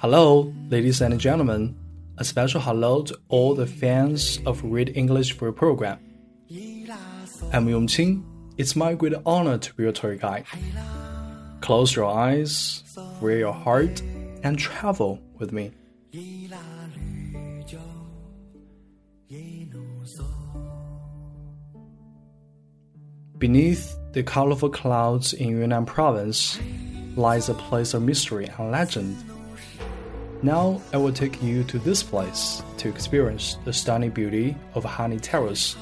Hello, ladies and gentlemen. A special hello to all the fans of Read English for program. I'm Yongqing. It's my great honor to be your tour guide. Close your eyes, free your heart, and travel with me. Beneath the colorful clouds in Yunnan province lies a place of mystery and legend. Now I will take you to this place to experience the stunning beauty of Hani Terrace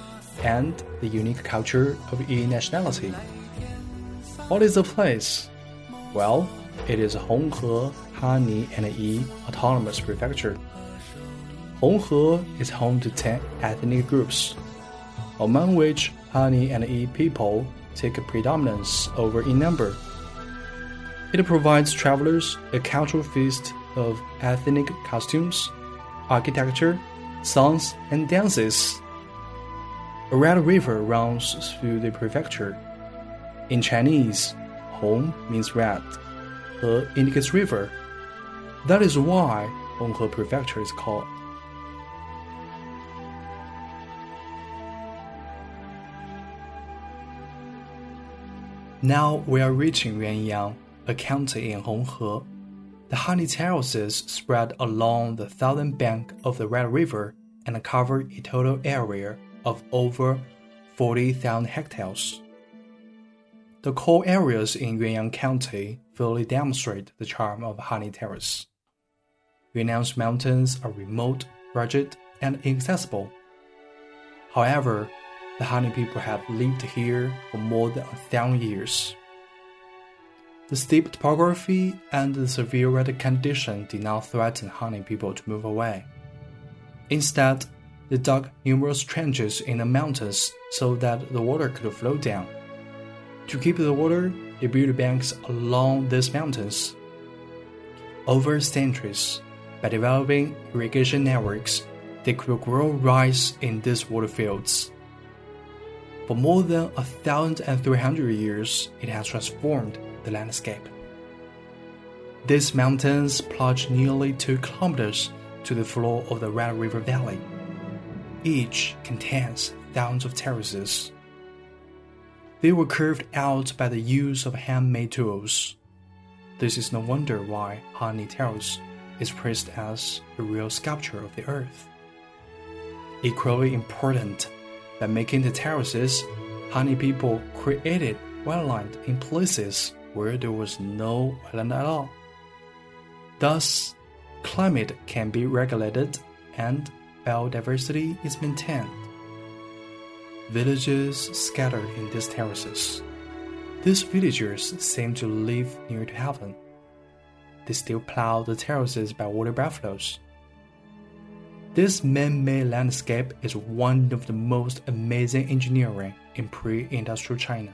and the unique culture of Yi nationality. What is the place? Well, it is Honghe, Hani, and Yi Autonomous Prefecture. Honghe is home to 10 ethnic groups, among which Hani and Yi people take a predominance over in number. It provides travelers a cultural feast of ethnic costumes, architecture, songs, and dances. A red river runs through the prefecture. In Chinese, Hong means red, He indicates river. That is why Honghe Prefecture is called. Now we are reaching Yuanyang, a county in Honghe. The Hani terraces spread along the southern bank of the Red River and cover a total area of over 40,000 hectares. The core areas in Yuanyang County fully demonstrate the charm of Hani Terrace. Yuanyang's mountains are remote, rugged, and inaccessible. However, the Hani people have lived here for more than a thousand years. The steep topography and the severe weather condition did not threaten Hani people to move away. Instead, they dug numerous trenches in the mountains so that the water could flow down. To keep the water, they built banks along these mountains. Over centuries, by developing irrigation networks, they could grow rice in these water fields. For more than a thousand and three hundred years, it has transformed the landscape. These mountains plunge nearly two kilometers to the floor of the Red River Valley. Each contains thousands of terraces. They were carved out by the use of handmade tools. This is no wonder why Hani Terrace is praised as a real sculpture of the earth. Equally important by making the terraces, Hani people created wetland in places where there was no island at all. Thus, climate can be regulated and biodiversity is maintained. Villages scattered in these terraces. These villagers seem to live near to heaven. They still plow the terraces by water buffaloes this man-made landscape is one of the most amazing engineering in pre-industrial China.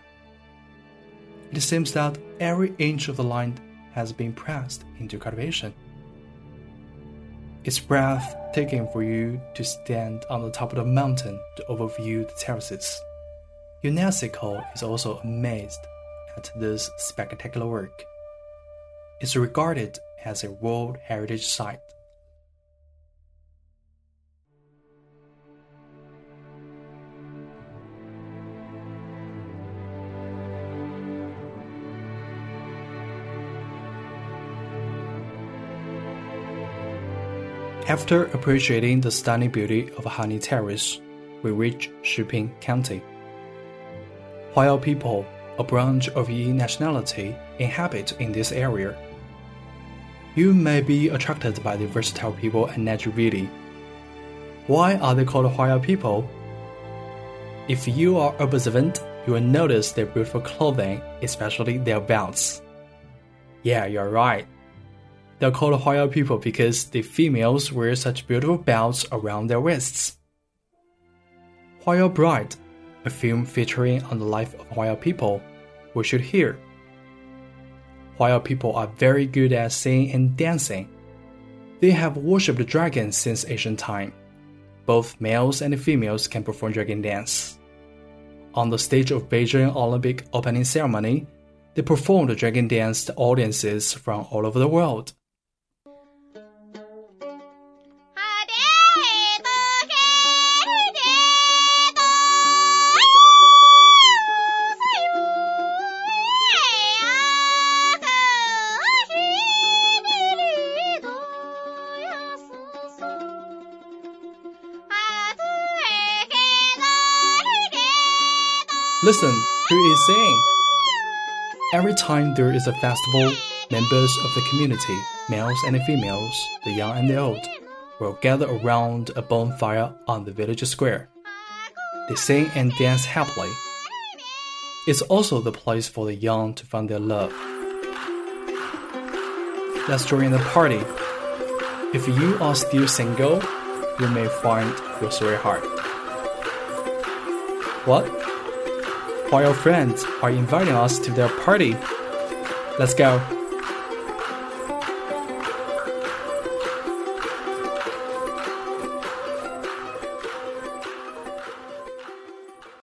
It seems that every inch of the land has been pressed into cultivation. It's breathtaking for you to stand on the top of the mountain to overview the terraces. UNESCO is also amazed at this spectacular work. It's regarded as a World Heritage Site. After appreciating the stunning beauty of Hani Terrace, we reach Shiping County. Huayao people, a branch of Yi nationality, inhabit in this area. You may be attracted by the versatile people and natural beauty. Why are they called Huayao people? If you are observant, you will notice their beautiful clothing, especially their belts. Yeah, you're right. They're called Huayao people because the females wear such beautiful belts around their wrists. Huayao Bride, a film featuring on the life of Huayao people, we should hear. Huayao people are very good at singing and dancing. They have worshipped dragons since ancient time. Both males and females can perform dragon dance. On the stage of Beijing Olympic opening ceremony, they performed dragon dance to audiences from all over the world. Listen, who is singing? Every time there is a festival, members of the community, males and females, the young and the old, will gather around a bonfire on the village square. They sing and dance happily. It's also the place for the young to find their love. Let's join the party. If you are still single, you may find your sweetheart. What? While your friends are inviting us to their party. Let's go.